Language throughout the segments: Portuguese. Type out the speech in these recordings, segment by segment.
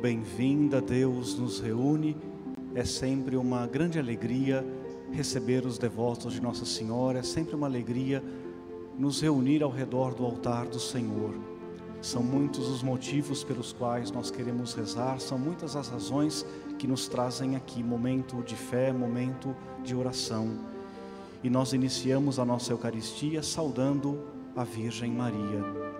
Bem-vinda, Deus nos reúne. É sempre uma grande alegria receber os devotos de Nossa Senhora, é sempre uma alegria nos reunir ao redor do altar do Senhor. São muitos os motivos pelos quais nós queremos rezar, são muitas as razões que nos trazem aqui momento de fé, momento de oração. E nós iniciamos a nossa Eucaristia saudando a Virgem Maria.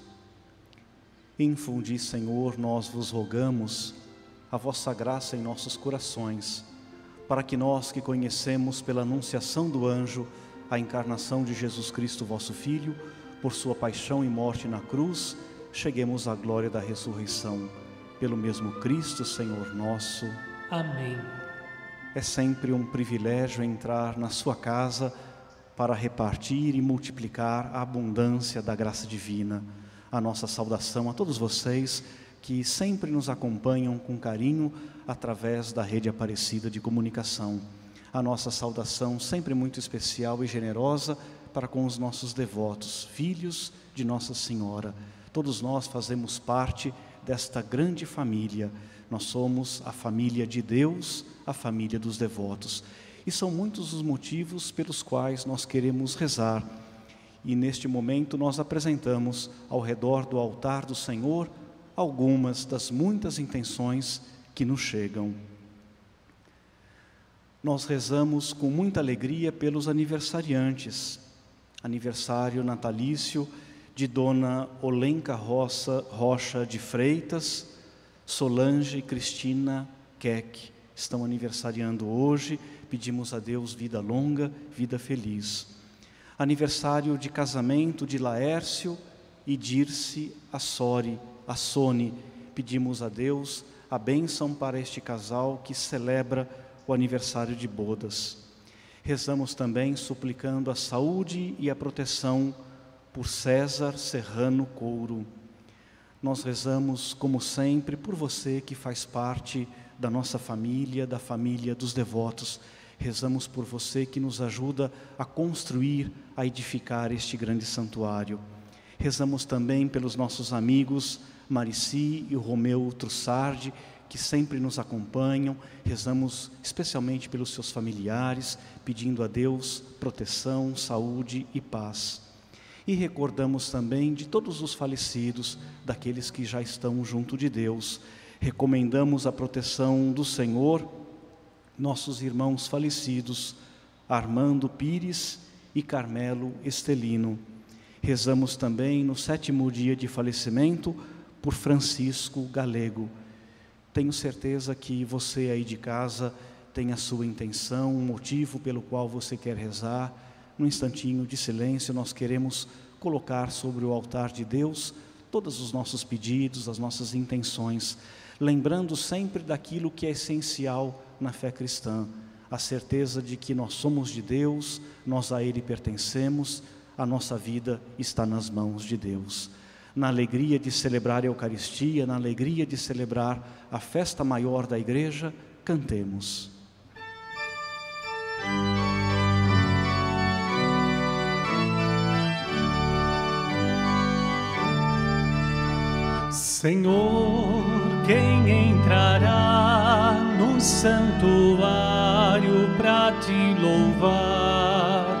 Infundi, Senhor, nós vos rogamos a vossa graça em nossos corações, para que nós que conhecemos pela anunciação do anjo a encarnação de Jesus Cristo, vosso Filho, por sua paixão e morte na cruz, cheguemos à glória da ressurreição. Pelo mesmo Cristo, Senhor nosso. Amém. É sempre um privilégio entrar na sua casa para repartir e multiplicar a abundância da graça divina. A nossa saudação a todos vocês que sempre nos acompanham com carinho através da rede Aparecida de comunicação. A nossa saudação sempre muito especial e generosa para com os nossos devotos, filhos de Nossa Senhora. Todos nós fazemos parte desta grande família. Nós somos a família de Deus, a família dos devotos. E são muitos os motivos pelos quais nós queremos rezar. E neste momento nós apresentamos ao redor do altar do Senhor algumas das muitas intenções que nos chegam. Nós rezamos com muita alegria pelos aniversariantes. Aniversário natalício de Dona Olenka Roça, Rocha de Freitas, Solange e Cristina Keck. Estão aniversariando hoje. Pedimos a Deus vida longa, vida feliz. Aniversário de casamento de Laércio e Dirce Assori, Assone. Pedimos a Deus a bênção para este casal que celebra o aniversário de bodas. Rezamos também suplicando a saúde e a proteção por César Serrano Couro. Nós rezamos, como sempre, por você que faz parte da nossa família, da família dos devotos. Rezamos por você que nos ajuda a construir, a edificar este grande santuário. Rezamos também pelos nossos amigos Marici e Romeu Trussardi, que sempre nos acompanham. Rezamos especialmente pelos seus familiares, pedindo a Deus proteção, saúde e paz. E recordamos também de todos os falecidos, daqueles que já estão junto de Deus. Recomendamos a proteção do Senhor, nossos irmãos falecidos, Armando Pires e Carmelo Estelino. Rezamos também no sétimo dia de falecimento por Francisco Galego. Tenho certeza que você aí de casa tem a sua intenção, um motivo pelo qual você quer rezar. Num instantinho de silêncio, nós queremos colocar sobre o altar de Deus todos os nossos pedidos, as nossas intenções, lembrando sempre daquilo que é essencial na fé cristã, a certeza de que nós somos de Deus, nós a Ele pertencemos, a nossa vida está nas mãos de Deus na alegria de celebrar a Eucaristia, na alegria de celebrar a festa maior da igreja, cantemos. Senhor, quem entrará santuário para te louvar?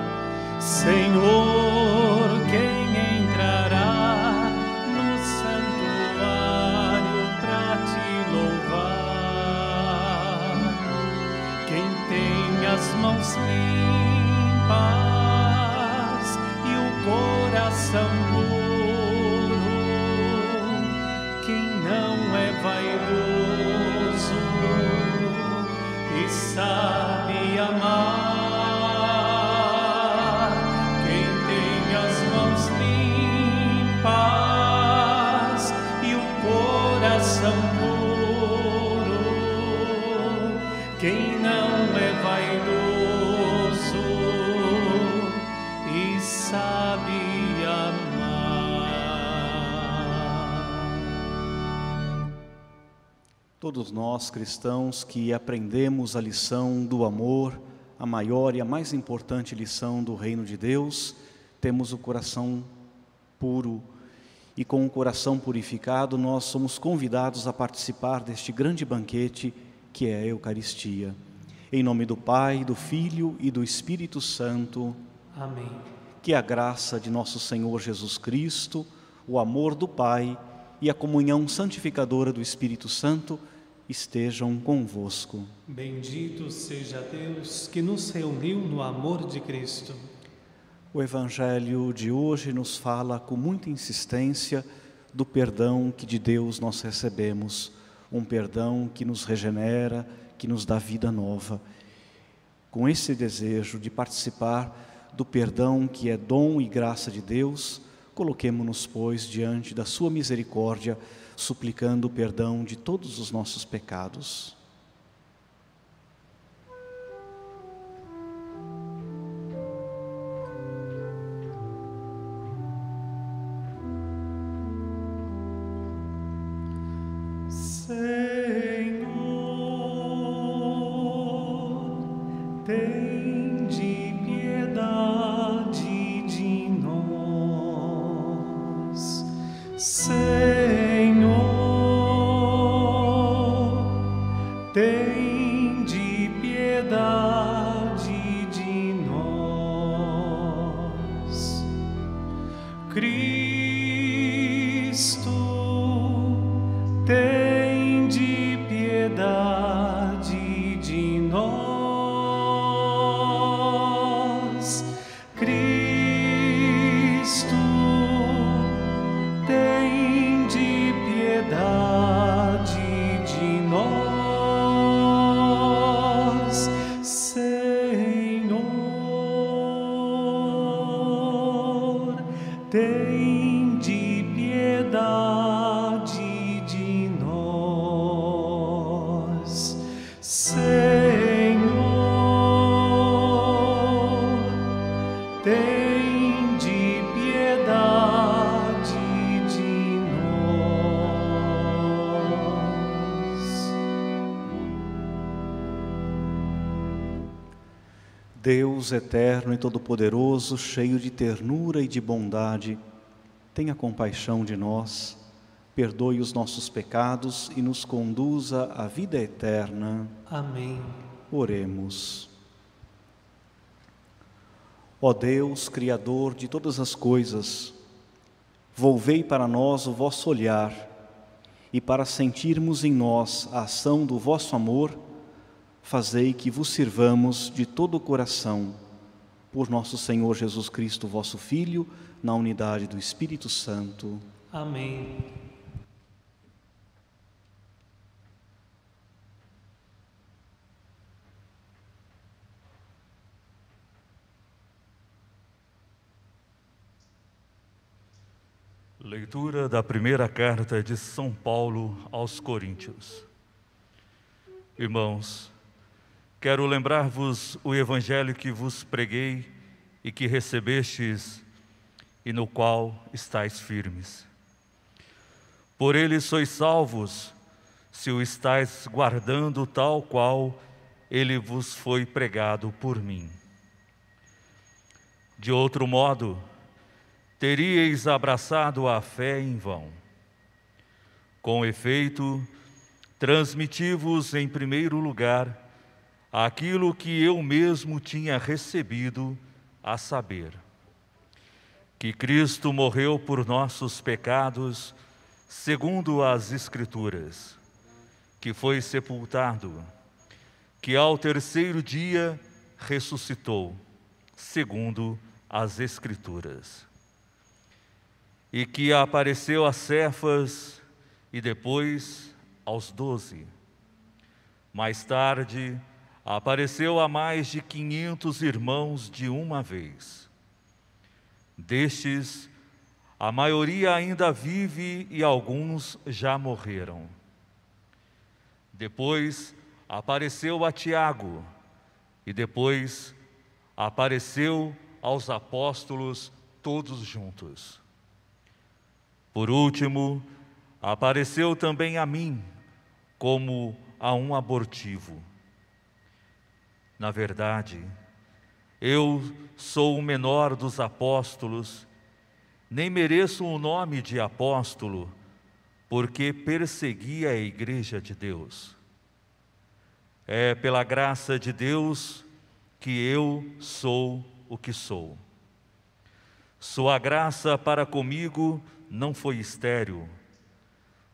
Senhor, quem entrará no santuário para te louvar? Quem tem as mãos limpas e o coração sabe amar, Todos nós cristãos que aprendemos a lição do amor, a maior e a mais importante lição do reino de Deus, temos o coração puro e com o coração purificado nós somos convidados a participar deste grande banquete que é a Eucaristia. Em nome do Pai, do Filho e do Espírito Santo, Amém. que a graça de nosso Senhor Jesus Cristo, o amor do Pai e a comunhão santificadora do Espírito Santo estejam convosco. Bendito seja Deus que nos reuniu no amor de Cristo. O Evangelho de hoje nos fala com muita insistência do perdão que de Deus nós recebemos, um perdão que nos regenera, que nos dá vida nova. Com esse desejo de participar do perdão que é dom e graça de Deus, coloquemo-nos, pois, diante da Sua misericórdia, suplicando o perdão de todos os nossos pecados. Senhor, Deus eterno e todo-poderoso, cheio de ternura e de bondade, tenha compaixão de nós, perdoe os nossos pecados e nos conduza à vida eterna. Amém. Oremos. Ó Deus, Criador de todas as coisas, volvei para nós o vosso olhar e para sentirmos em nós a ação do vosso amor, fazei que vos sirvamos de todo o coração, por nosso Senhor Jesus Cristo, vosso Filho, na unidade do Espírito Santo. Amém. Leitura da primeira carta de São Paulo aos Coríntios. Irmãos, quero lembrar-vos o evangelho que vos preguei e que recebestes e no qual estáis firmes. Por ele sois salvos, se o estáis guardando tal qual ele vos foi pregado por mim. De outro modo, teríeis abraçado a fé em vão. Com efeito, transmiti-vos em primeiro lugar aquilo que eu mesmo tinha recebido, a saber, que Cristo morreu por nossos pecados, segundo as Escrituras, que foi sepultado, que ao terceiro dia ressuscitou, segundo as Escrituras, e que apareceu a Cefas e depois aos doze. Mais tarde, apareceu a mais de quinhentos irmãos de uma vez. Destes, a maioria ainda vive e alguns já morreram. Depois apareceu a Tiago, e depois apareceu aos apóstolos todos juntos. Por último, apareceu também a mim, como a um abortivo. Na verdade, eu sou o menor dos apóstolos, nem mereço o nome de apóstolo, porque persegui a igreja de Deus. É pela graça de Deus que eu sou o que sou. Sua graça para comigo não foi estéril.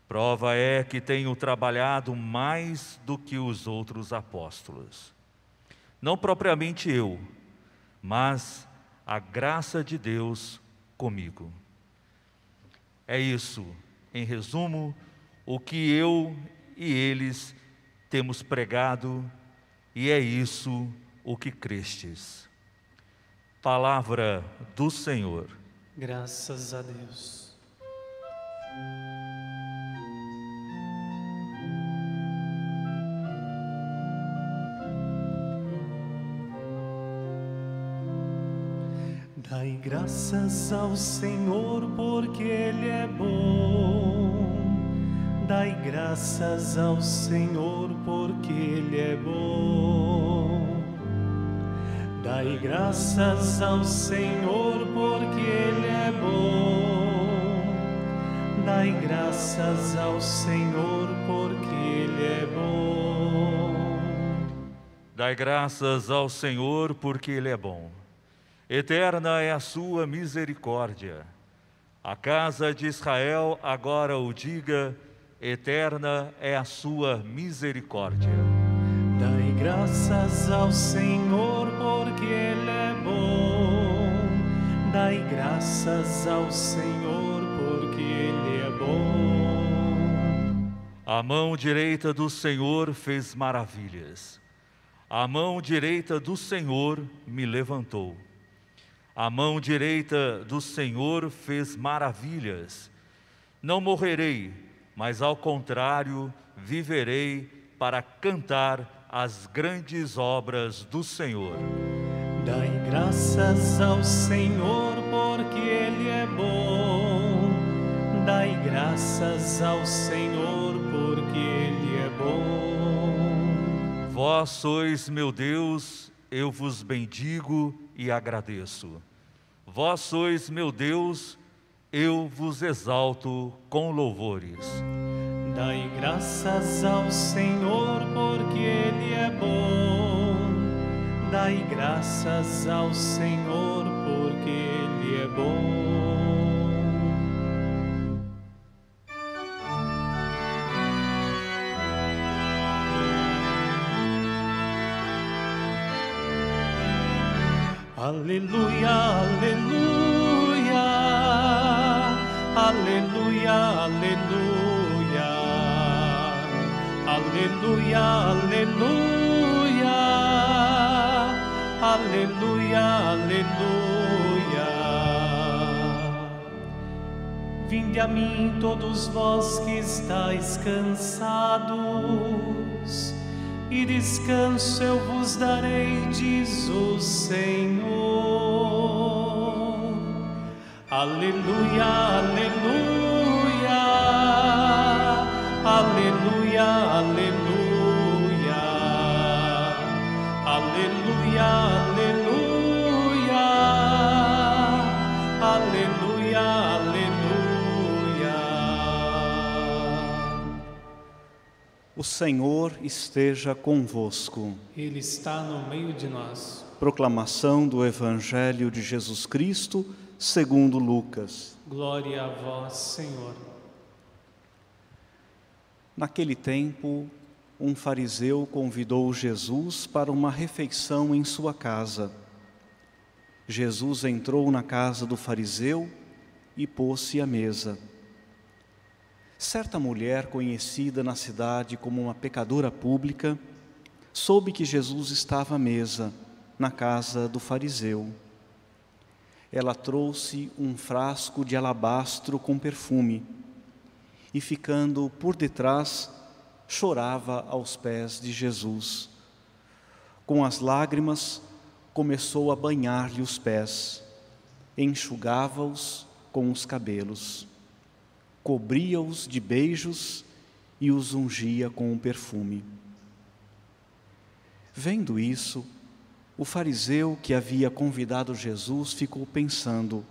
Prova é que tenho trabalhado mais do que os outros apóstolos não propriamente eu, mas a graça de Deus comigo. É isso, em resumo, o que eu e eles temos pregado, e é isso o que crestes. Palavra do Senhor. Graças a Deus. Dai graças ao Senhor porque Ele é bom. Dai graças ao Senhor porque Ele é bom. Dai graças ao Senhor porque Ele é bom. Dai graças ao Senhor porque Ele é bom. Dai graças ao Senhor porque Ele é bom. Eterna é a sua misericórdia. A casa de Israel agora o diga: eterna é a sua misericórdia. Dai graças ao Senhor, porque Ele é bom. Dai graças ao Senhor, porque Ele é bom. A mão direita do Senhor fez maravilhas. A mão direita do Senhor me levantou. A mão direita do Senhor fez maravilhas. Não morrerei, mas ao contrário, viverei para cantar as grandes obras do Senhor. Dai graças ao Senhor, porque Ele é bom. Dai graças ao Senhor, porque Ele é bom. Vós sois meu Deus, eu vos bendigo e agradeço. Vós sois meu Deus, eu vos exalto com louvores. Dai graças ao Senhor, porque Ele é bom. Dai graças ao Senhor, porque Ele é bom. Aleluia, aleluia, aleluia, aleluia, aleluia, aleluia, aleluia, aleluia. Vinde a mim todos vós que estáis cansados e descanso eu vos darei, diz o Senhor. Aleluia, aleluia, aleluia, aleluia, aleluia, O Senhor esteja convosco. Ele está no meio de nós. Proclamação do Evangelho de Jesus Cristo, segundo Lucas. Glória a vós, Senhor. Naquele tempo, um fariseu convidou Jesus para uma refeição em sua casa. Jesus entrou na casa do fariseu e pôs-se à mesa. Certa mulher, conhecida na cidade como uma pecadora pública, soube que Jesus estava à mesa na casa do fariseu. Ela trouxe um frasco de alabastro com perfume e, ficando por detrás, chorava aos pés de Jesus. Com as lágrimas, começou a banhar-lhe os pés, enxugava-os com os cabelos cobria-os de beijos e os ungia com um perfume. Vendo isso, o fariseu que havia convidado Jesus ficou pensando: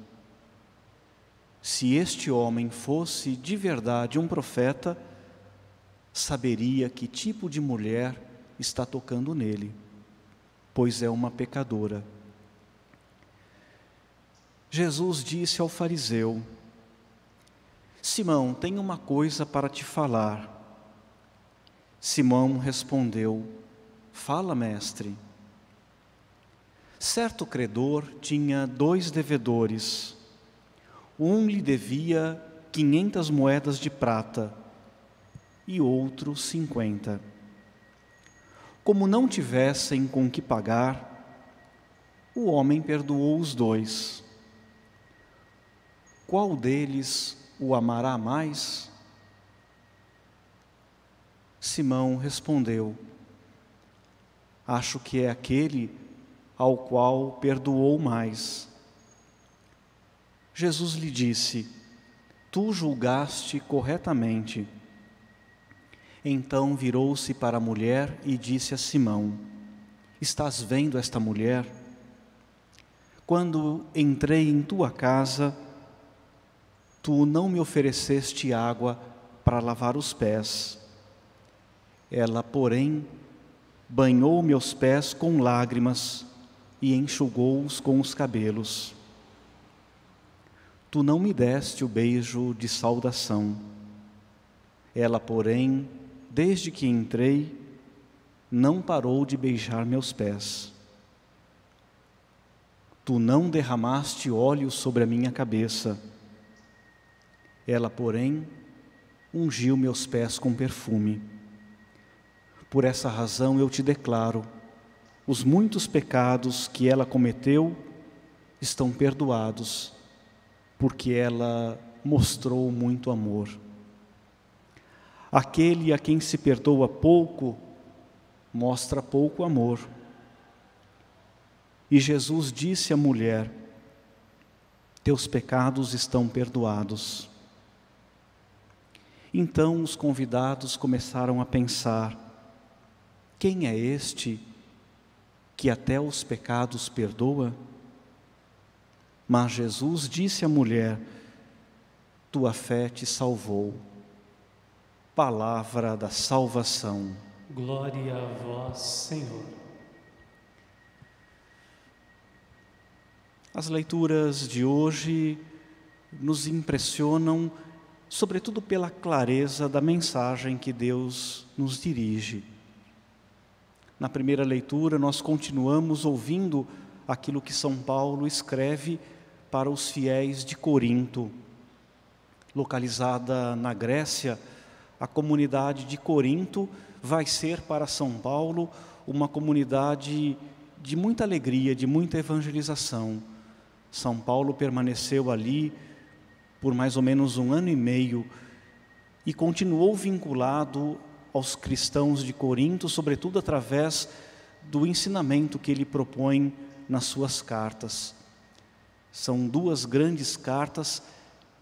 se este homem fosse de verdade um profeta, saberia que tipo de mulher está tocando nele, pois é uma pecadora. Jesus disse ao fariseu: Simão, tenho uma coisa para te falar. Simão respondeu: Fala, mestre. Certo credor tinha dois devedores. Um lhe devia quinhentas moedas de prata e outro cinquenta. Como não tivessem com que pagar, o homem perdoou os dois. Qual deles o amará mais? Simão respondeu: Acho que é aquele ao qual perdoou mais. Jesus lhe disse: Tu julgaste corretamente. Então virou-se para a mulher e disse a Simão: Estás vendo esta mulher? Quando entrei em tua casa, Tu não me ofereceste água para lavar os pés. Ela, porém, banhou meus pés com lágrimas e enxugou-os com os cabelos. Tu não me deste o beijo de saudação. Ela, porém, desde que entrei, não parou de beijar meus pés. Tu não derramaste óleo sobre a minha cabeça ela, porém, ungiu meus pés com perfume. Por essa razão eu te declaro: os muitos pecados que ela cometeu estão perdoados, porque ela mostrou muito amor. Aquele a quem se perdoa pouco, mostra pouco amor. E Jesus disse à mulher: Teus pecados estão perdoados. Então os convidados começaram a pensar: quem é este que até os pecados perdoa? Mas Jesus disse à mulher: Tua fé te salvou. Palavra da salvação. Glória a vós, Senhor. As leituras de hoje nos impressionam sobretudo pela clareza da mensagem que Deus nos dirige. Na primeira leitura, nós continuamos ouvindo aquilo que São Paulo escreve para os fiéis de Corinto. Localizada na Grécia, a comunidade de Corinto vai ser para São Paulo uma comunidade de muita alegria, de muita evangelização. São Paulo permaneceu ali por mais ou menos um ano e meio e continuou vinculado aos cristãos de Corinto, sobretudo através do ensinamento que ele propõe nas suas cartas. São duas grandes cartas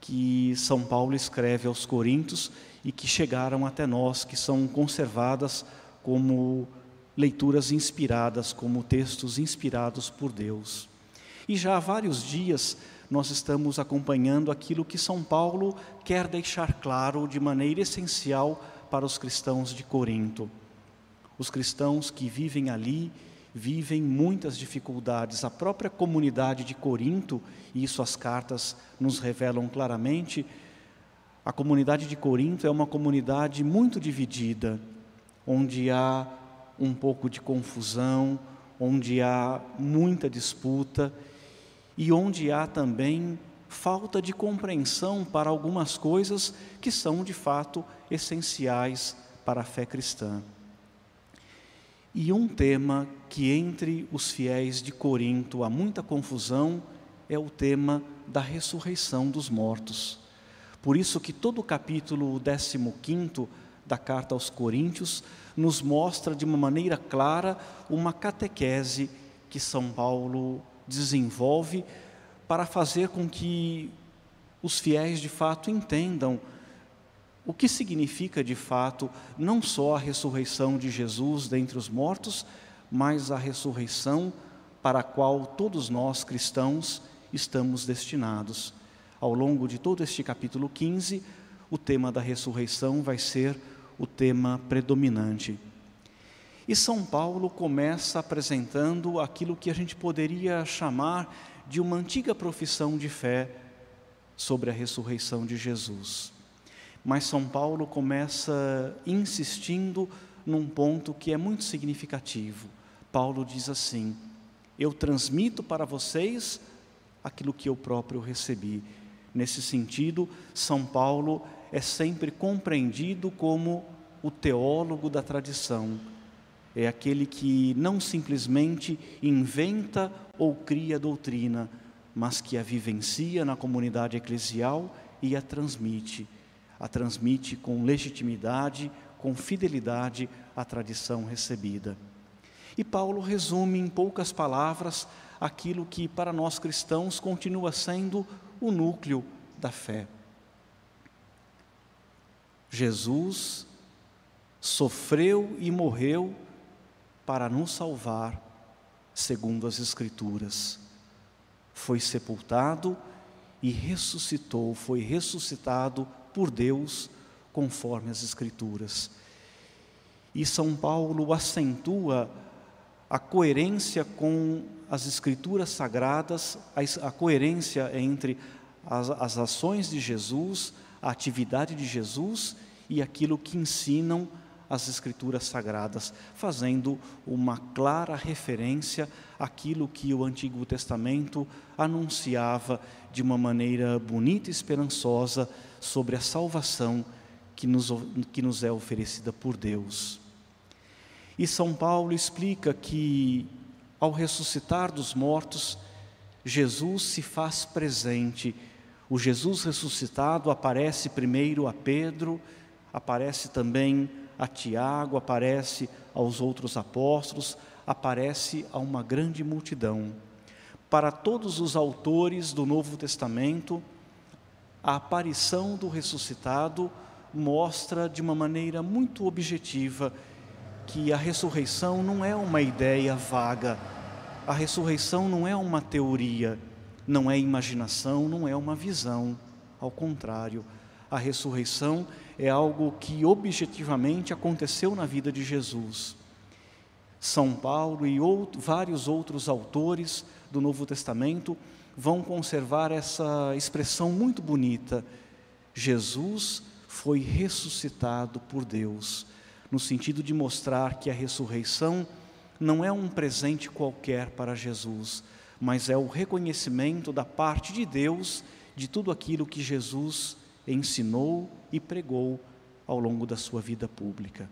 que São Paulo escreve aos Coríntios e que chegaram até nós, que são conservadas como leituras inspiradas, como textos inspirados por Deus. E já há vários dias nós estamos acompanhando aquilo que São Paulo quer deixar claro de maneira essencial para os cristãos de Corinto. Os cristãos que vivem ali vivem muitas dificuldades. A própria comunidade de Corinto, e isso as cartas nos revelam claramente, a comunidade de Corinto é uma comunidade muito dividida, onde há um pouco de confusão, onde há muita disputa e onde há também falta de compreensão para algumas coisas que são de fato essenciais para a fé cristã. E um tema que entre os fiéis de Corinto há muita confusão é o tema da ressurreição dos mortos. Por isso que todo o capítulo 15 da carta aos Coríntios nos mostra de uma maneira clara uma catequese que São Paulo desenvolve para fazer com que os fiéis de fato entendam o que significa de fato não só a ressurreição de Jesus dentre os mortos, mas a ressurreição para a qual todos nós cristãos estamos destinados. Ao longo de todo este capítulo 15, o tema da ressurreição vai ser o tema predominante. E São Paulo começa apresentando aquilo que a gente poderia chamar de uma antiga profissão de fé sobre a ressurreição de Jesus. Mas São Paulo começa insistindo num ponto que é muito significativo. Paulo diz assim: Eu transmito para vocês aquilo que eu próprio recebi. Nesse sentido, São Paulo é sempre compreendido como o teólogo da tradição. É aquele que não simplesmente inventa ou cria doutrina, mas que a vivencia na comunidade eclesial e a transmite a transmite com legitimidade, com fidelidade à tradição recebida. E Paulo resume em poucas palavras aquilo que para nós cristãos continua sendo o núcleo da fé. Jesus sofreu e morreu para nos salvar, segundo as Escrituras. Foi sepultado e ressuscitou, foi ressuscitado por Deus, conforme as Escrituras. E São Paulo acentua a coerência com as Escrituras sagradas, a, coerência entre as, as ações de Jesus, a atividade de Jesus e aquilo que ensinam as Escrituras sagradas, fazendo uma clara referência àquilo que o Antigo Testamento anunciava de uma maneira bonita e esperançosa sobre a salvação que nos, que nos é oferecida por Deus. E São Paulo explica que, ao ressuscitar dos mortos, Jesus se faz presente. O Jesus ressuscitado aparece primeiro a Pedro, aparece também a Tiago, aparece aos outros apóstolos, aparece a uma grande multidão. Para todos os autores do Novo Testamento, a aparição do ressuscitado mostra de uma maneira muito objetiva que a ressurreição não é uma ideia vaga, a ressurreição não é uma teoria, não é imaginação, não é uma visão. Ao contrário, a ressurreição é algo que objetivamente aconteceu na vida de Jesus. São Paulo e outro, vários outros autores do Novo Testamento vão conservar essa expressão muito bonita: Jesus foi ressuscitado por Deus, no sentido de mostrar que a ressurreição não é um presente qualquer para Jesus, mas é o reconhecimento da parte de Deus de tudo aquilo que Jesus ensinou e pregou ao longo da sua vida pública.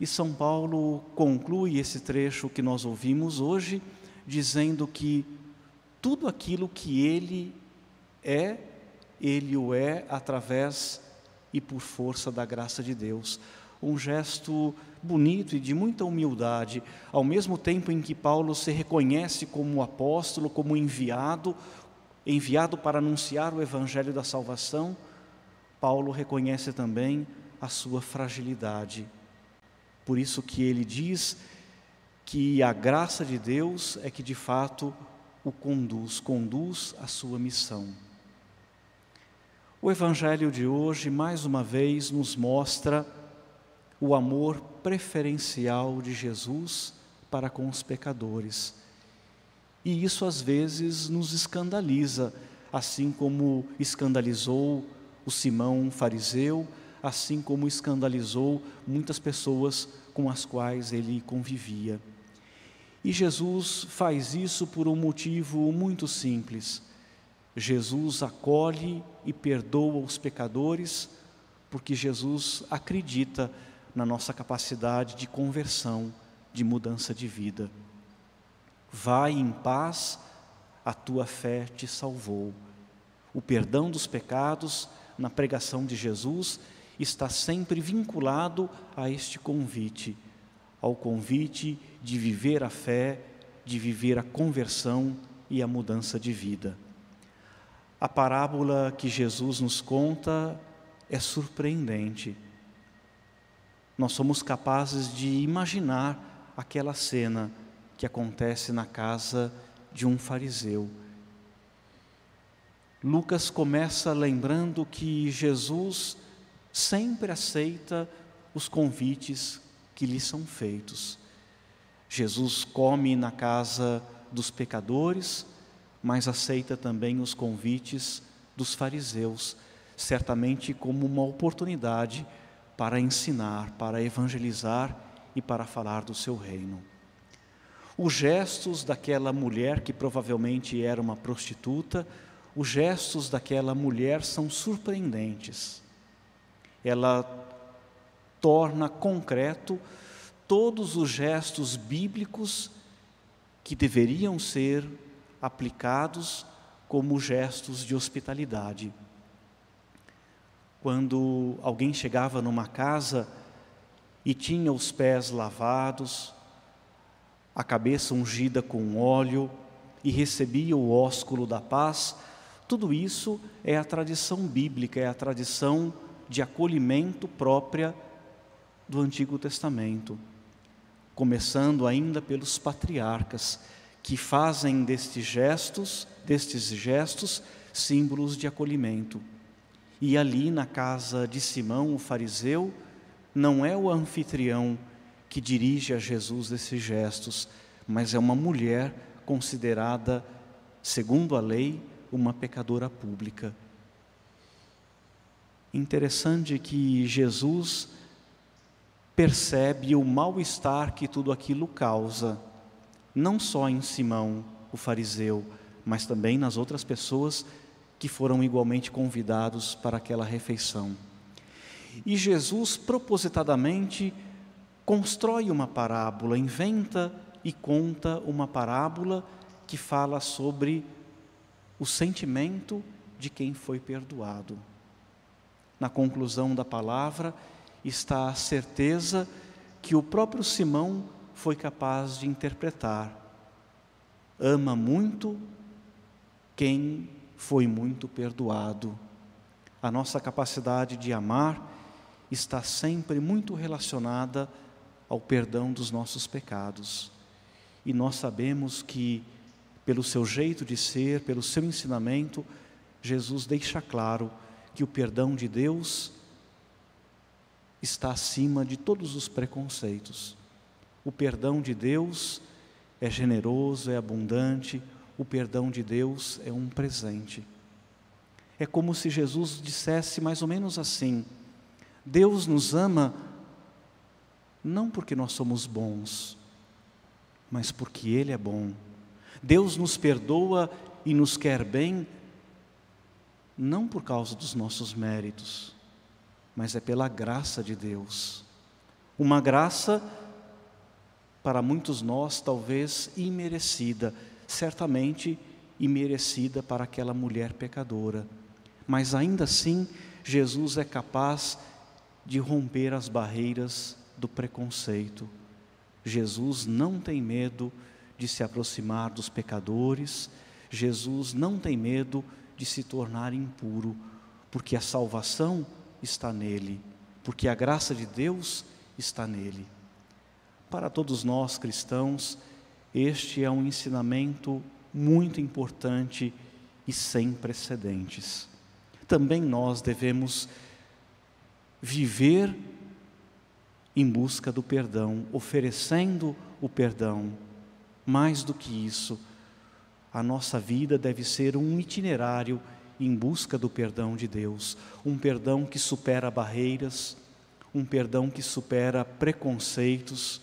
E São Paulo conclui esse trecho que nós ouvimos hoje, dizendo que tudo aquilo que ele é, ele o é através e por força da graça de Deus. Um gesto bonito e de muita humildade, ao mesmo tempo em que Paulo se reconhece como apóstolo, como enviado, enviado para anunciar o evangelho da salvação, Paulo reconhece também a sua fragilidade. Por isso que ele diz que a graça de Deus é que de fato o conduz, conduz à sua missão. O Evangelho de hoje, mais uma vez, nos mostra o amor preferencial de Jesus para com os pecadores. E isso às vezes nos escandaliza, assim como escandalizou o Simão fariseu, assim como escandalizou muitas pessoas com as quais ele convivia. E Jesus faz isso por um motivo muito simples. Jesus acolhe e perdoa os pecadores, porque Jesus acredita na nossa capacidade de conversão, de mudança de vida. Vai em paz, a tua fé te salvou. O perdão dos pecados na pregação de Jesus está sempre vinculado a este convite, ao convite de viver a fé, de viver a conversão e a mudança de vida. A parábola que Jesus nos conta é surpreendente. Nós somos capazes de imaginar aquela cena que acontece na casa de um fariseu. Lucas começa lembrando que Jesus sempre aceita os convites que lhe são feitos. Jesus come na casa dos pecadores, mas aceita também os convites dos fariseus, certamente como uma oportunidade para ensinar, para evangelizar e para falar do seu reino. Os gestos daquela mulher, que provavelmente era uma prostituta, os gestos daquela mulher são surpreendentes ela torna concreto todos os gestos bíblicos que deveriam ser aplicados como gestos de hospitalidade. Quando alguém chegava numa casa e tinha os pés lavados, a cabeça ungida com óleo e recebia o ósculo da paz, tudo isso é a tradição bíblica, é a tradição de acolhimento própria do Antigo Testamento, começando ainda pelos patriarcas, que fazem destes gestos, destes gestos, símbolos de acolhimento. E ali na casa de Simão, o fariseu, não é o anfitrião que dirige a Jesus esses gestos, mas é uma mulher considerada, segundo a lei, uma pecadora pública. Interessante que Jesus percebe o mal-estar que tudo aquilo causa, não só em Simão, o fariseu, mas também nas outras pessoas que foram igualmente convidados para aquela refeição. E Jesus propositadamente constrói uma parábola, inventa e conta uma parábola que fala sobre o sentimento de quem foi perdoado na conclusão da palavra está a certeza que o próprio Simão foi capaz de interpretar. Ama muito quem foi muito perdoado. A nossa capacidade de amar está sempre muito relacionada ao perdão dos nossos pecados. E nós sabemos que, pelo seu jeito de ser, pelo seu ensinamento, Jesus deixa claro que o perdão de Deus está acima de todos os preconceitos. O perdão de Deus é generoso, é abundante, o perdão de Deus é um presente. É como se Jesus dissesse mais ou menos assim: Deus nos ama não porque nós somos bons, mas porque Ele é bom. Deus nos perdoa e nos quer bem não por causa dos nossos méritos, mas é pela graça de Deus. Uma graça para muitos nós talvez imerecida, certamente imerecida para aquela mulher pecadora, mas ainda assim Jesus é capaz de romper as barreiras do preconceito. Jesus não tem medo de se aproximar dos pecadores, Jesus não tem medo de se tornar impuro, porque a salvação está nele, porque a graça de Deus está nele. Para todos nós cristãos, este é um ensinamento muito importante e sem precedentes. também nós devemos viver em busca do perdão, oferecendo o perdão. Mais do que isso, a nossa vida deve ser um itinerário em busca do perdão de Deus, um perdão que supera barreiras, um perdão que supera preconceitos,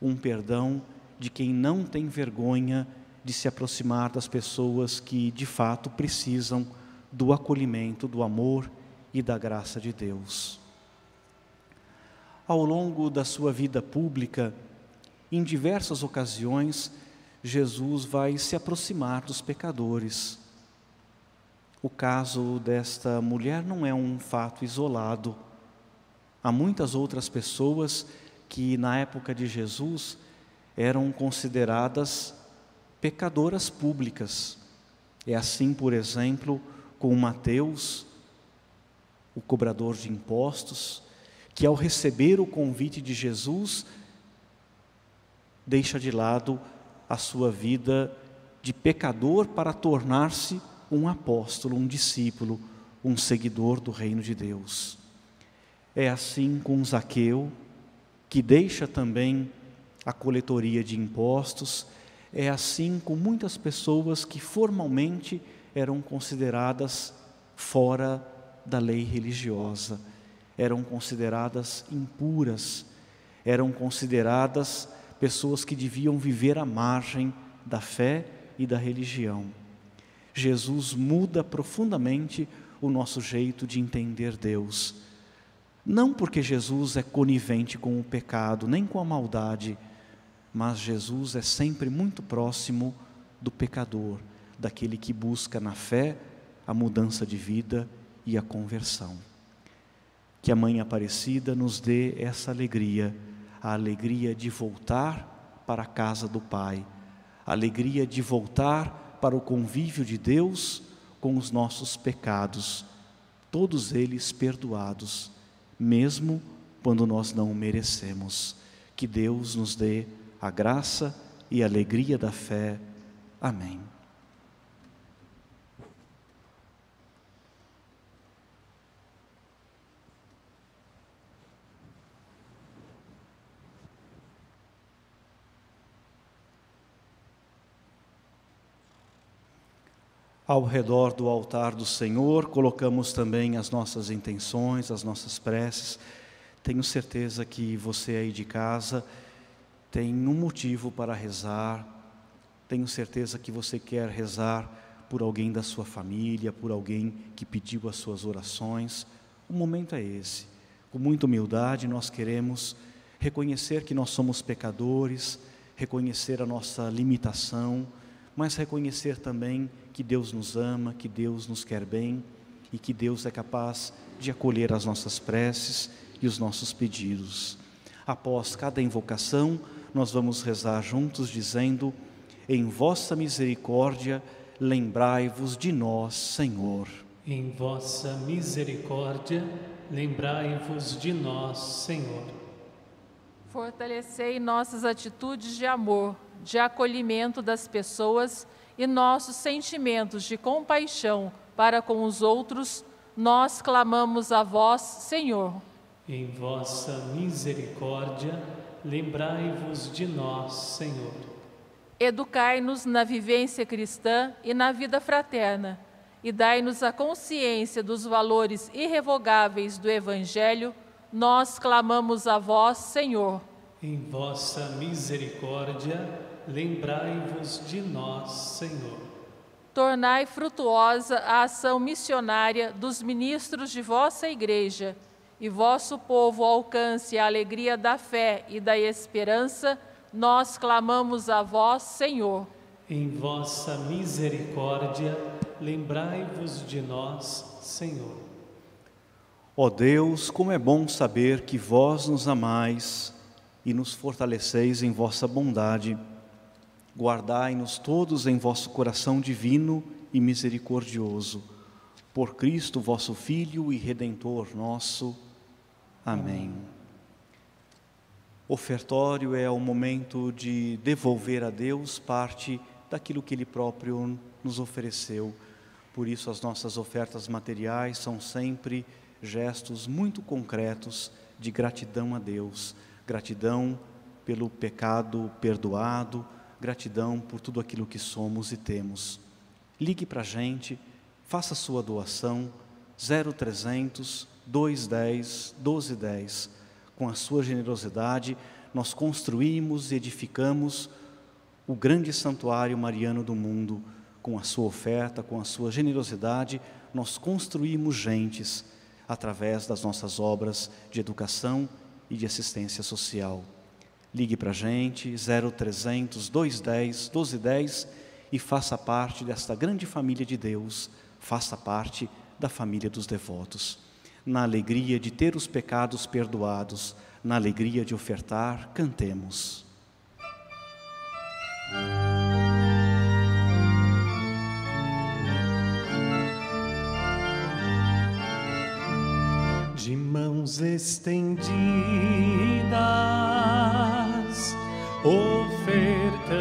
um perdão de quem não tem vergonha de se aproximar das pessoas que de fato precisam do acolhimento, do amor e da graça de Deus. Ao longo da sua vida pública, em diversas ocasiões, Jesus vai se aproximar dos pecadores. O caso desta mulher não é um fato isolado. Há muitas outras pessoas que, na época de Jesus, eram consideradas pecadoras públicas. É assim, por exemplo, com Mateus, o cobrador de impostos, que ao receber o convite de Jesus, deixa de lado a sua vida de pecador para tornar-se um apóstolo, um discípulo, um seguidor do reino de Deus. É assim com Zaqueu, que deixa também a coletoria de impostos, é assim com muitas pessoas que formalmente eram consideradas fora da lei religiosa, eram consideradas impuras, eram consideradas pessoas que deviam viver à margem da fé e da religião. Jesus muda profundamente o nosso jeito de entender Deus. Não porque Jesus é conivente com o pecado, nem com a maldade, mas Jesus é sempre muito próximo do pecador, daquele que busca na fé a mudança de vida e a conversão. Que a Mãe Aparecida nos dê essa alegria, a alegria de voltar para a casa do Pai, a alegria de voltar para o convívio de Deus com os nossos pecados, todos eles perdoados, mesmo quando nós não o merecemos. Que Deus nos dê a graça e a alegria da fé. Amém. Ao redor do altar do Senhor, colocamos também as nossas intenções, as nossas preces. Tenho certeza que você aí de casa tem um motivo para rezar. Tenho certeza que você quer rezar por alguém da sua família, por alguém que pediu as suas orações. O momento é esse. Com muita humildade, nós queremos reconhecer que nós somos pecadores, reconhecer a nossa limitação, mas reconhecer também que Deus nos ama, que Deus nos quer bem e que Deus é capaz de acolher as nossas preces e os nossos pedidos. Após cada invocação, nós vamos rezar juntos dizendo: Em vossa misericórdia, lembrai-vos de nós, Senhor. Em vossa misericórdia, lembrai-vos de nós, Senhor. Fortalecei nossas atitudes de amor, de acolhimento das pessoas e nossos sentimentos de compaixão para com os outros, nós clamamos a vós, Senhor. Em vossa misericórdia, lembrai-vos de nós, Senhor. Educai-nos na vivência cristã e na vida fraterna, e dai-nos a consciência dos valores irrevogáveis do Evangelho, nós clamamos a vós, Senhor. Em vossa misericórdia, lembrai-vos de nós, Senhor. Tornai frutuosa a ação missionária dos ministros de vossa Igreja, e vosso povo alcance a alegria da fé e da esperança, nós clamamos a vós, Senhor. Em vossa misericórdia, lembrai-vos de nós, Senhor. Ó Deus, como é bom saber que vós nos amais e nos fortaleceis em vossa bondade guardai-nos todos em vosso coração divino e misericordioso. Por Cristo, vosso Filho e Redentor nosso. Amém. Ofertório é o momento de devolver a Deus parte daquilo que Ele próprio nos ofereceu. Por isso, as nossas ofertas materiais são sempre gestos muito concretos de gratidão a Deus, gratidão pelo pecado perdoado, gratidão por tudo aquilo que somos e temos. Ligue para a gente, faça sua doação 0300 210 1210. Com a sua generosidade, nós construímos e edificamos o grande santuário mariano do mundo. Com a sua oferta, com a sua generosidade, nós construímos gentes através das nossas obras de educação e de assistência social. Ligue para a gente, 0300 210 1210 e faça parte desta grande família de Deus, faça parte da família dos devotos. Na alegria de ter os pecados perdoados, na alegria de ofertar, cantemos. De mãos estendidas, ofertamos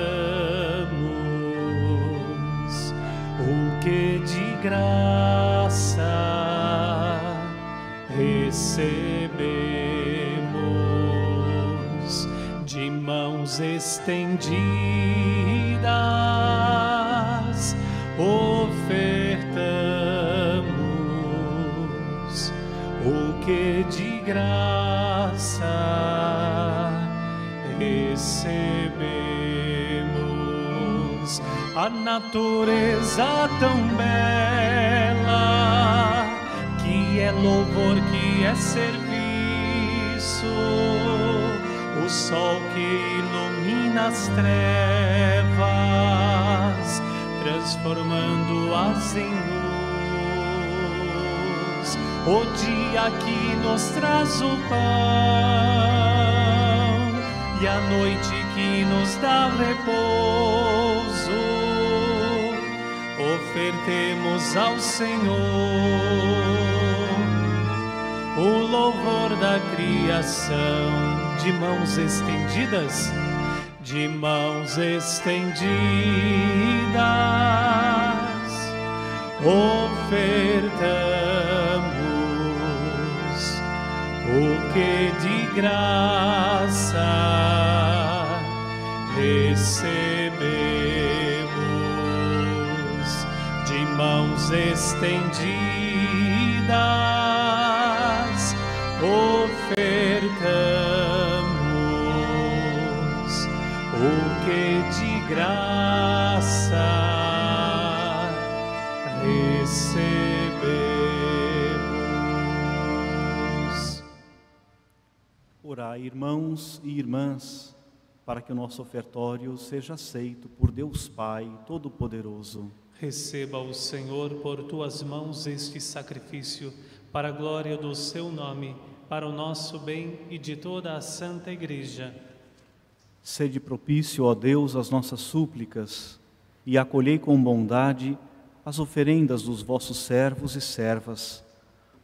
o que de graça recebemos. De mãos estendidas, ofertamos o que de graça recebemos. A natureza tão bela que é louvor, que é serviço, o sol que ilumina as trevas, transformando-as em luz. O dia que nos traz o pão e a noite que nos dá repouso, ofertemos ao Senhor o louvor da criação de mãos estendidas, de mãos estendidas, ofertamos que de graça recebemos, de mãos estendidas. Ofertamos irmãos e irmãs, para que o nosso ofertório seja aceito por Deus Pai Todo-Poderoso. Receba o Senhor por tuas mãos este sacrifício, para a glória do seu nome, para o nosso bem e de toda a Santa Igreja. Sede propício, ó Deus, às nossas súplicas e acolhei com bondade as oferendas dos vossos servos e servas,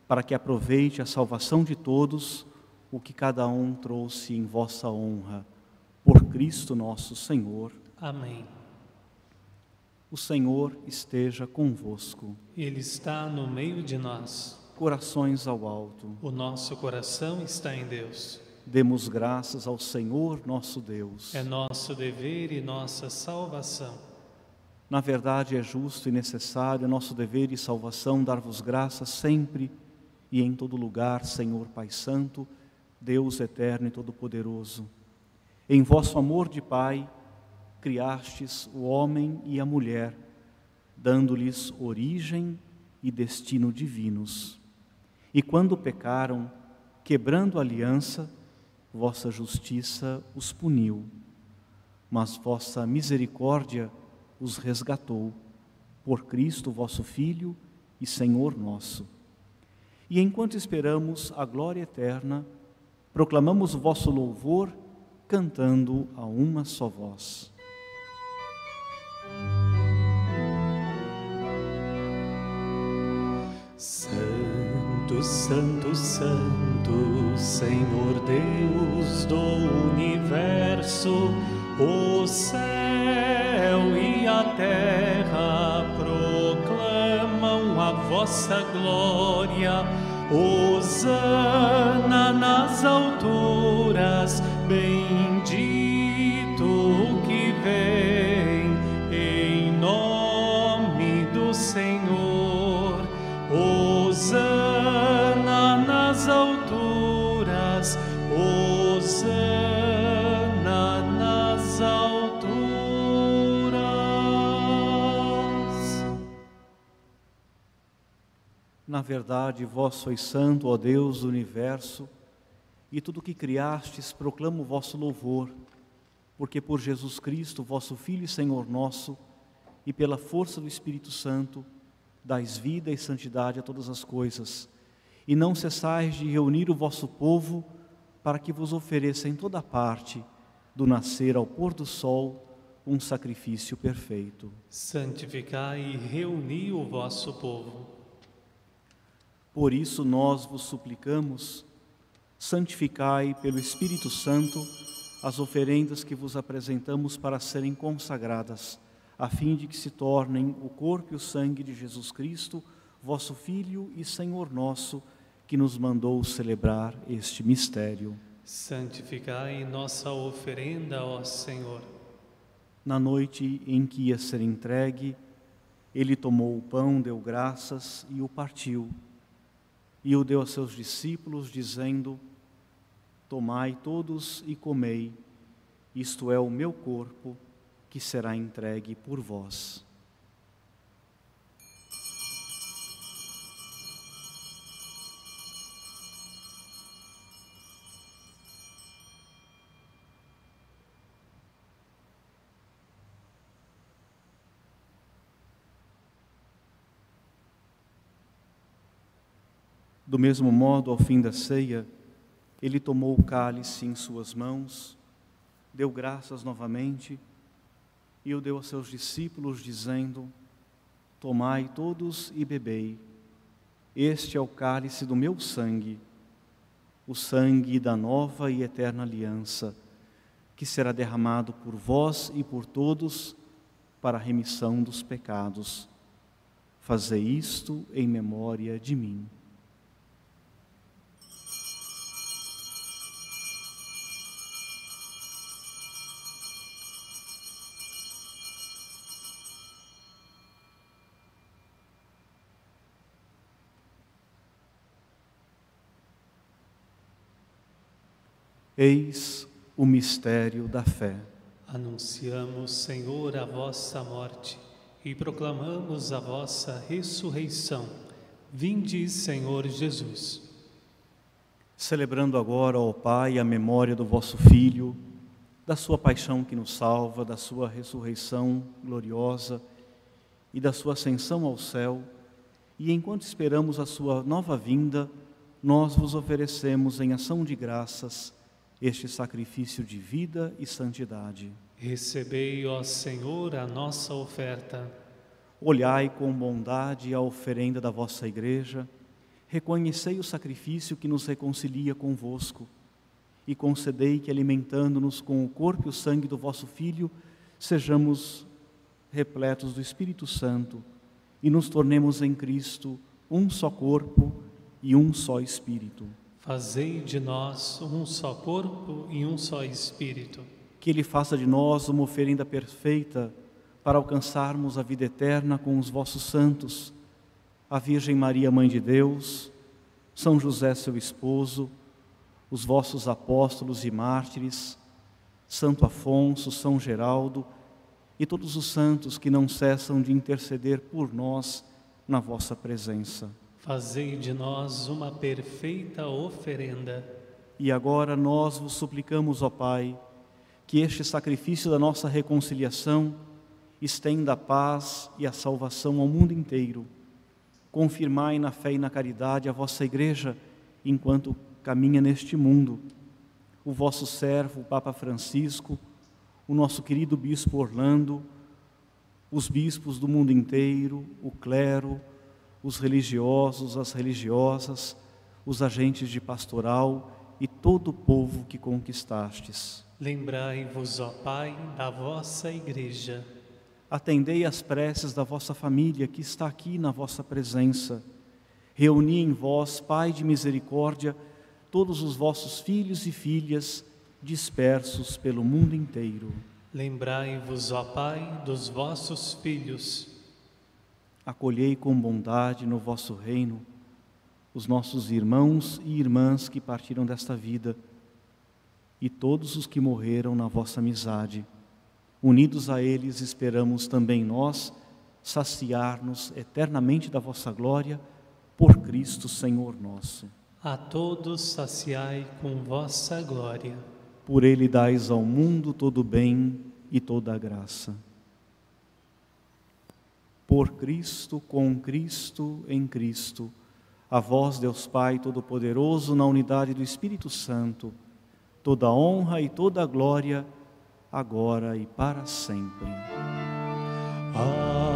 para que aproveite a salvação de todos o que cada um trouxe em vossa honra. Por Cristo nosso Senhor. Amém. O Senhor esteja convosco. Ele está no meio de nós. Corações ao alto. O nosso coração está em Deus. Demos graças ao Senhor nosso Deus. É nosso dever e nossa salvação. Na verdade, é justo e necessário, nosso dever e salvação dar-vos graças sempre e em todo lugar, Senhor Pai Santo, Deus eterno e todo-poderoso. Em vosso amor de Pai, criastes o homem e a mulher, dando-lhes origem e destino divinos. E quando pecaram, quebrando a aliança, vossa justiça os puniu, mas vossa misericórdia os resgatou, por Cristo vosso Filho e Senhor nosso. E enquanto esperamos a glória eterna, proclamamos o vosso louvor, cantando a uma só voz. Santo, Santo, Santo, Senhor Deus do universo, o céu e a terra proclamam vossa glória. Hosana nas alturas, Na verdade, vós sois santo, ó Deus do universo, e tudo que criastes proclama o vosso louvor, porque por Jesus Cristo, vosso Filho e Senhor nosso, e pela força do Espírito Santo, dais vida e santidade a todas as coisas, e não cessais de reunir o vosso povo para que vos ofereça em toda parte, do nascer ao pôr do sol, um sacrifício perfeito. Santificai e reuni o vosso povo. Por isso nós vos suplicamos, santificai pelo Espírito Santo as oferendas que vos apresentamos para serem consagradas, a fim de que se tornem o corpo e o sangue de Jesus Cristo, vosso Filho e Senhor nosso, que nos mandou celebrar este mistério. Santificai nossa oferenda, ó Senhor. Na noite em que ia ser entregue, ele tomou o pão, deu graças e o partiu. E o deu a seus discípulos, dizendo: Tomai todos e comei, isto é o meu corpo, que será entregue por vós. Do mesmo modo, ao fim da ceia, ele tomou o cálice em suas mãos, deu graças novamente e o deu a seus discípulos, dizendo: Tomai todos e bebei. Este é o cálice do meu sangue, o sangue da nova e eterna aliança, que será derramado por vós e por todos para a remissão dos pecados. Fazei isto em memória de mim. Eis o mistério da fé. Anunciamos, Senhor, a vossa morte e proclamamos a vossa ressurreição. Vinde, Senhor Jesus. Celebrando agora, ó Pai, a memória do vosso Filho, da sua paixão que nos salva, da sua ressurreição gloriosa e da sua ascensão ao céu, e enquanto esperamos a sua nova vinda, nós vos oferecemos em ação de graças este sacrifício de vida e santidade. Recebei, ó Senhor, a nossa oferta. Olhai com bondade a oferenda da vossa igreja, reconhecei o sacrifício que nos reconcilia convosco e concedei que, alimentando-nos com o corpo e o sangue do vosso Filho, sejamos repletos do Espírito Santo e nos tornemos em Cristo um só corpo e um só Espírito. Fazei de nós um só corpo e um só espírito. Que Ele faça de nós uma oferenda perfeita para alcançarmos a vida eterna com os vossos santos, a Virgem Maria, Mãe de Deus, São José, seu esposo, os vossos apóstolos e mártires, Santo Afonso, São Geraldo e todos os santos que não cessam de interceder por nós na vossa presença. Fazei de nós uma perfeita oferenda. E agora nós vos suplicamos, ó Pai, que este sacrifício da nossa reconciliação estenda a paz e a salvação ao mundo inteiro. Confirmai na fé e na caridade a vossa Igreja enquanto caminha neste mundo. O vosso servo, o Papa Francisco, o nosso querido Bispo Orlando, os bispos do mundo inteiro, o clero, os religiosos, as religiosas, os agentes de pastoral e todo o povo que conquistastes. Lembrai-vos, ó Pai, da vossa Igreja. atendei as preces da vossa família que está aqui na vossa presença. Reuni em vós, Pai de misericórdia, todos os vossos filhos e filhas dispersos pelo mundo inteiro. Lembrai-vos, ó Pai, dos vossos filhos. Acolhei com bondade no vosso reino os nossos irmãos e irmãs que partiram desta vida e todos os que morreram na vossa amizade. Unidos a eles, esperamos também nós saciar-nos eternamente da vossa glória por Cristo Senhor nosso. A todos saciai com vossa glória. Por ele dais ao mundo todo o bem e toda a graça. Por Cristo, com Cristo, em Cristo, a vós, Deus Pai Todo-Poderoso, na unidade do Espírito Santo, toda honra e toda glória, agora e para sempre. Amém.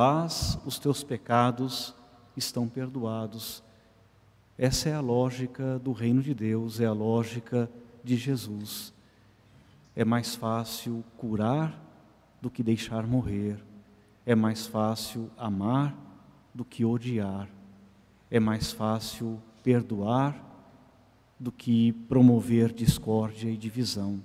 Paz, os teus pecados estão perdoados. Essa é a lógica do reino de Deus, é a lógica de Jesus. É mais fácil curar do que deixar morrer. É mais fácil amar do que odiar. É mais fácil perdoar do que promover discórdia e divisão.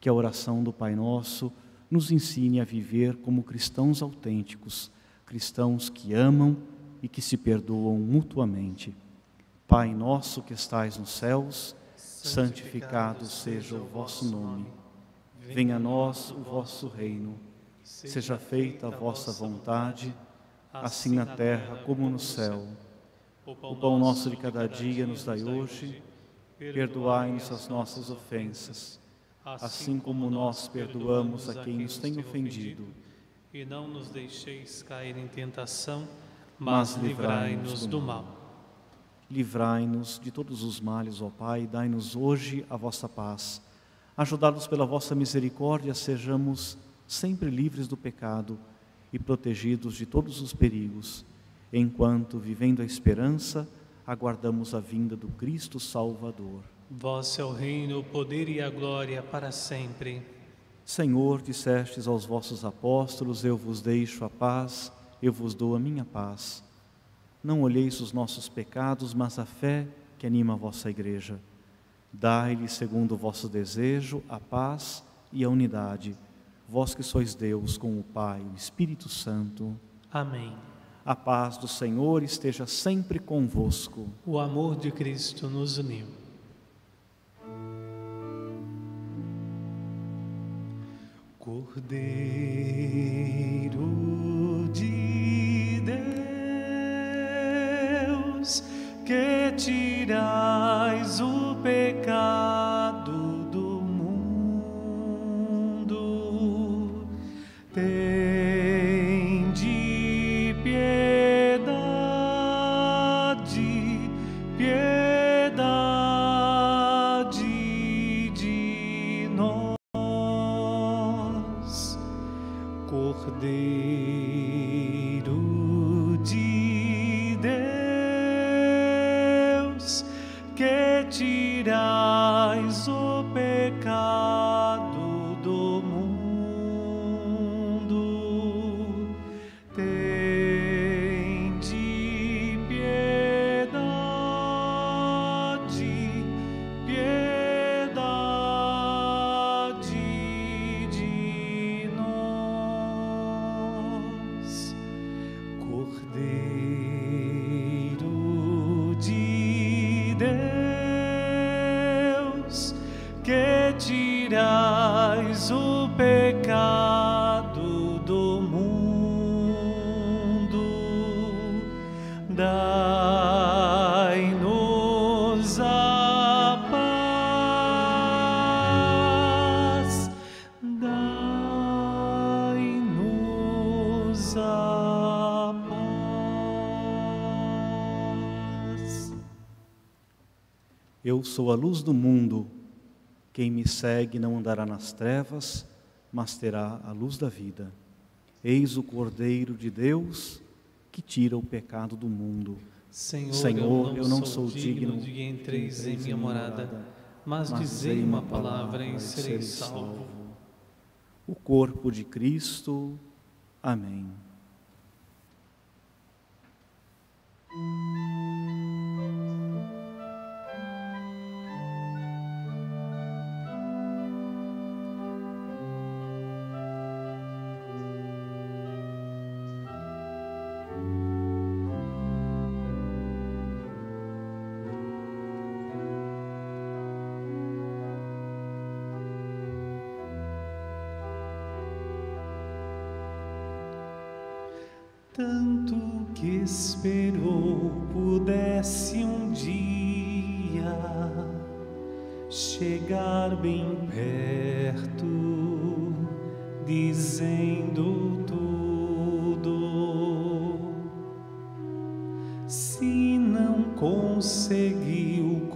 Que a oração do Pai Nosso nos ensine a viver como cristãos autênticos, cristãos que amam e que se perdoam mutuamente. Pai nosso que estais nos céus, santificado seja o vosso nome. Venha a nós o vosso reino. Seja feita a vossa vontade, assim na terra como no céu. O pão nosso de cada dia nos dai hoje. Perdoai-nos as nossas ofensas, assim como nós perdoamos a quem nos tem ofendido. E não nos deixeis cair em tentação, Mas mas livrai-nos do mal. Livrai-nos de todos os males, ó Pai, e dai-nos hoje a vossa paz. Ajudados pela vossa misericórdia, sejamos sempre livres do pecado e protegidos de todos os perigos, enquanto, vivendo a esperança, aguardamos a vinda do Cristo Salvador. Vosso é o reino, o poder e a glória para sempre. Senhor, dissestes aos vossos apóstolos: Eu vos deixo a paz, eu vos dou a minha paz. Não olheis os nossos pecados, mas a fé que anima a vossa igreja. Dai-lhe, segundo o vosso desejo, a paz e a unidade. Vós que sois Deus com o Pai, o Espírito Santo. Amém. A paz do Senhor esteja sempre convosco. O amor de Cristo nos uniu. Cordeiro de Deus, que tirais o pecado sou a luz do mundo. Quem me segue não andará nas trevas, mas terá a luz da vida. Eis o Cordeiro de Deus que tira o pecado do mundo. Senhor, Senhor eu não, sou, digno de que entreis em minha morada, mas, mas dizei uma palavra e serei salvo. O corpo de Cristo. Amém. Pudesse um dia chegar bem perto, dizendo tudo. Se não conseguiu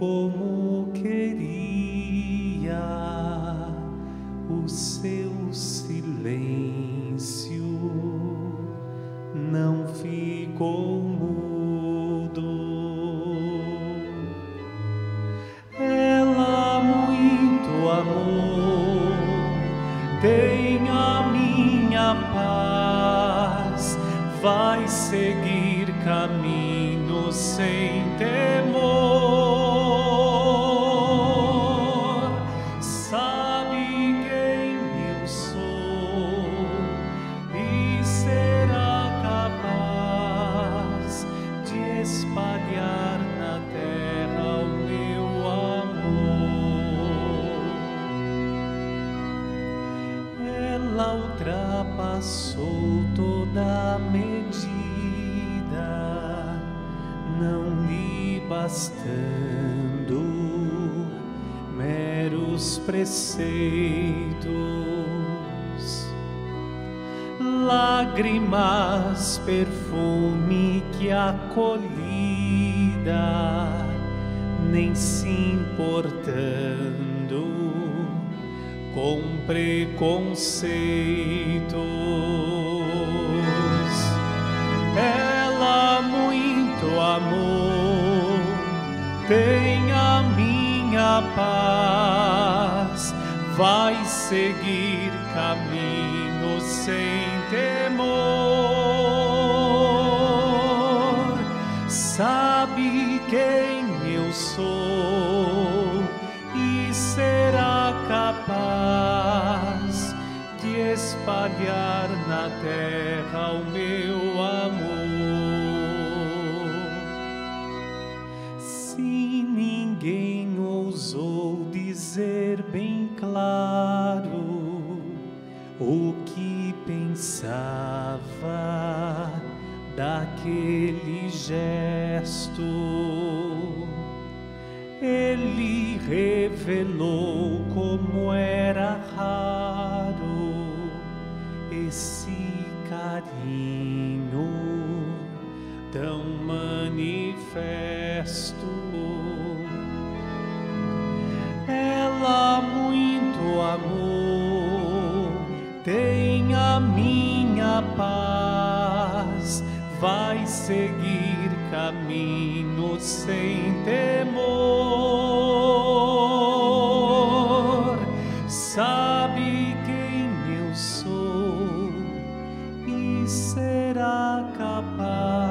vai seguir caminho sem temor. Sabe quem eu sou e será capaz de espalhar na terra o meu o que pensava daquele gesto, ele revelou como era raro esse carinho tão manifesto. Paz, vai seguir caminho sem temor. Sabe quem eu sou e será capaz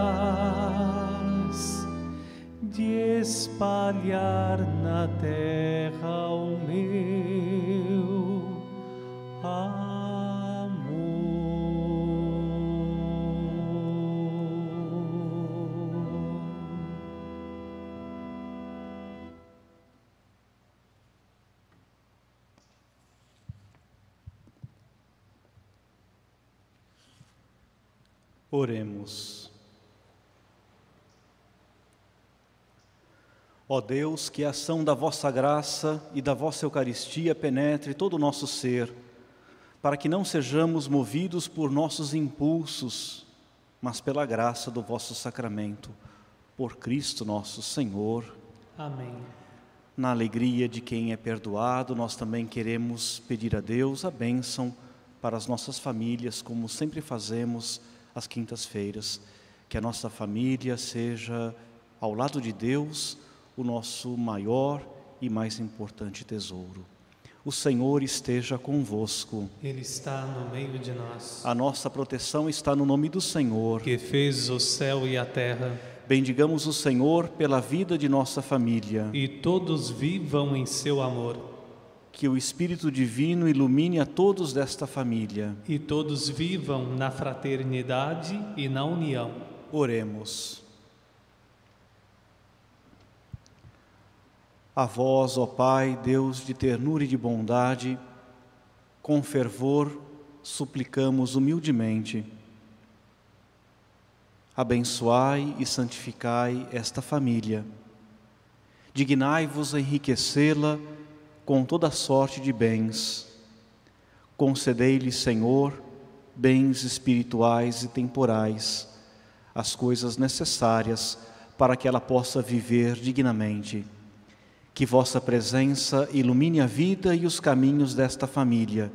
de espalhar na terra o Oremos. Ó Deus, que a ação da vossa graça e da vossa Eucaristia penetre todo o nosso ser, para que não sejamos movidos por nossos impulsos, mas pela graça do vosso sacramento, por Cristo nosso Senhor. Amém. Na alegria de quem é perdoado, nós também queremos pedir a Deus a bênção para as nossas famílias, como sempre fazemos às quintas-feiras. Que a nossa família seja, ao lado de Deus, o nosso maior e mais importante tesouro. O Senhor esteja convosco. Ele está no meio de nós. A nossa proteção está no nome do Senhor. Que fez o céu e a terra. Bendigamos o Senhor pela vida de nossa família. E todos vivam em seu amor. Que o Espírito Divino ilumine a todos desta família. E todos vivam na fraternidade e na união. Oremos. A vós, ó Pai, Deus de ternura e de bondade, com fervor suplicamos humildemente. Abençoai e santificai esta família. Dignai-vos a enriquecê-la com toda sorte de bens. Concedei-lhe, Senhor, bens espirituais e temporais, as coisas necessárias para que ela possa viver dignamente que vossa presença ilumine a vida e os caminhos desta família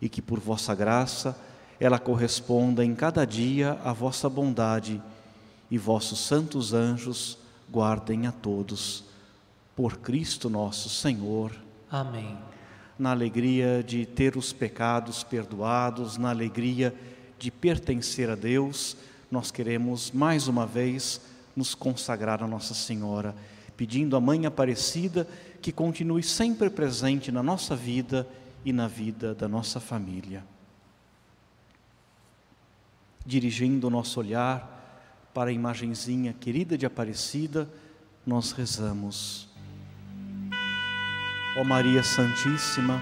e que por vossa graça ela corresponda em cada dia à vossa bondade e vossos santos anjos guardem a todos. Por Cristo nosso Senhor. Amém. Na alegria de ter os pecados perdoados, na alegria de pertencer a Deus, nós queremos mais uma vez nos consagrar a Nossa Senhora pedindo à Mãe Aparecida que continue sempre presente na nossa vida e na vida da nossa família. Dirigindo o nosso olhar para a imagenzinha querida de Aparecida, nós rezamos. Ó Maria Santíssima,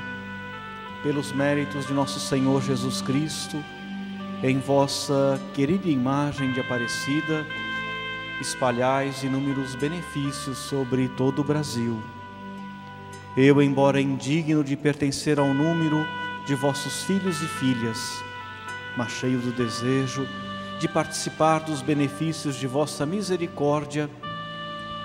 pelos méritos de nosso Senhor Jesus Cristo, em vossa querida imagem de Aparecida, espalhais inúmeros benefícios sobre todo o Brasil. Eu, embora indigno de pertencer ao número de vossos filhos e filhas, mas cheio do desejo de participar dos benefícios de vossa misericórdia,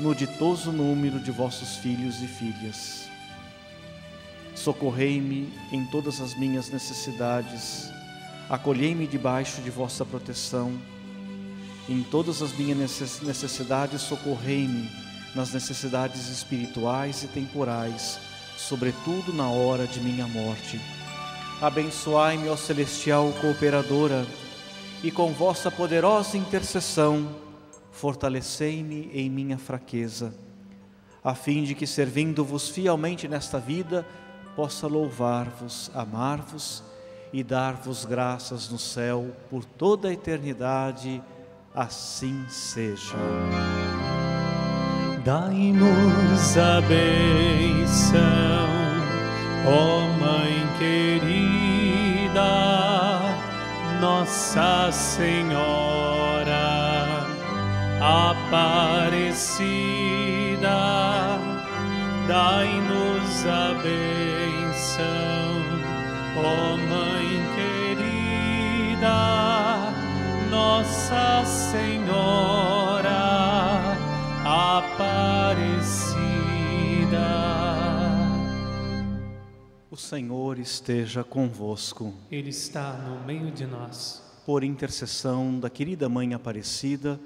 no ditoso número de vossos filhos e filhas. Socorrei-me em todas as minhas necessidades, acolhei-me debaixo de vossa proteção em todas as minhas necessidades, socorrei-me nas necessidades espirituais e temporais, sobretudo na hora de minha morte. Abençoai-me, ó celestial cooperadora, e com vossa poderosa intercessão, fortalecei-me em minha fraqueza, a fim de que, servindo-vos fielmente nesta vida, possa louvar-vos, amar-vos e dar-vos graças no céu por toda a eternidade assim seja. Dai-nos a benção, ó Mãe querida, Nossa Senhora Aparecida, dai-nos a benção, ó Mãe querida. Nossa Senhora Aparecida. O Senhor esteja convosco. Ele está no meio de nós. Por intercessão da querida Mãe Aparecida,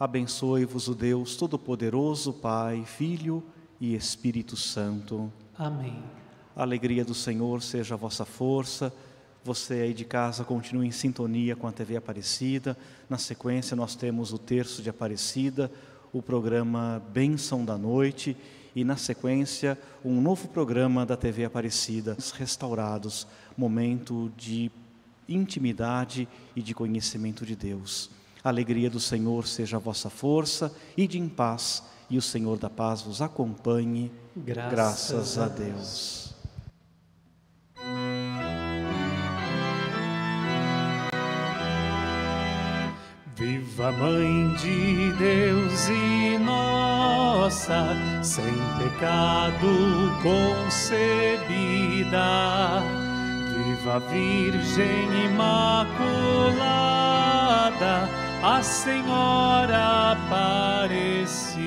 abençoe-vos o Deus Todo-Poderoso, Pai, Filho e Espírito Santo. Amém. A alegria do Senhor seja a vossa força você aí de casa continue em sintonia com a TV Aparecida. Na sequência, nós temos o terço de Aparecida, o programa Bênção da Noite e, na sequência, um novo programa da TV Aparecida, Restaurados momento de intimidade e de conhecimento de Deus. A alegria do Senhor seja a vossa força, e de em paz, e o Senhor da paz vos acompanhe Graças, Graças a Deus. Viva Mãe de Deus e nossa, sem pecado concebida. Viva Virgem Imaculada, a Senhora Aparecida.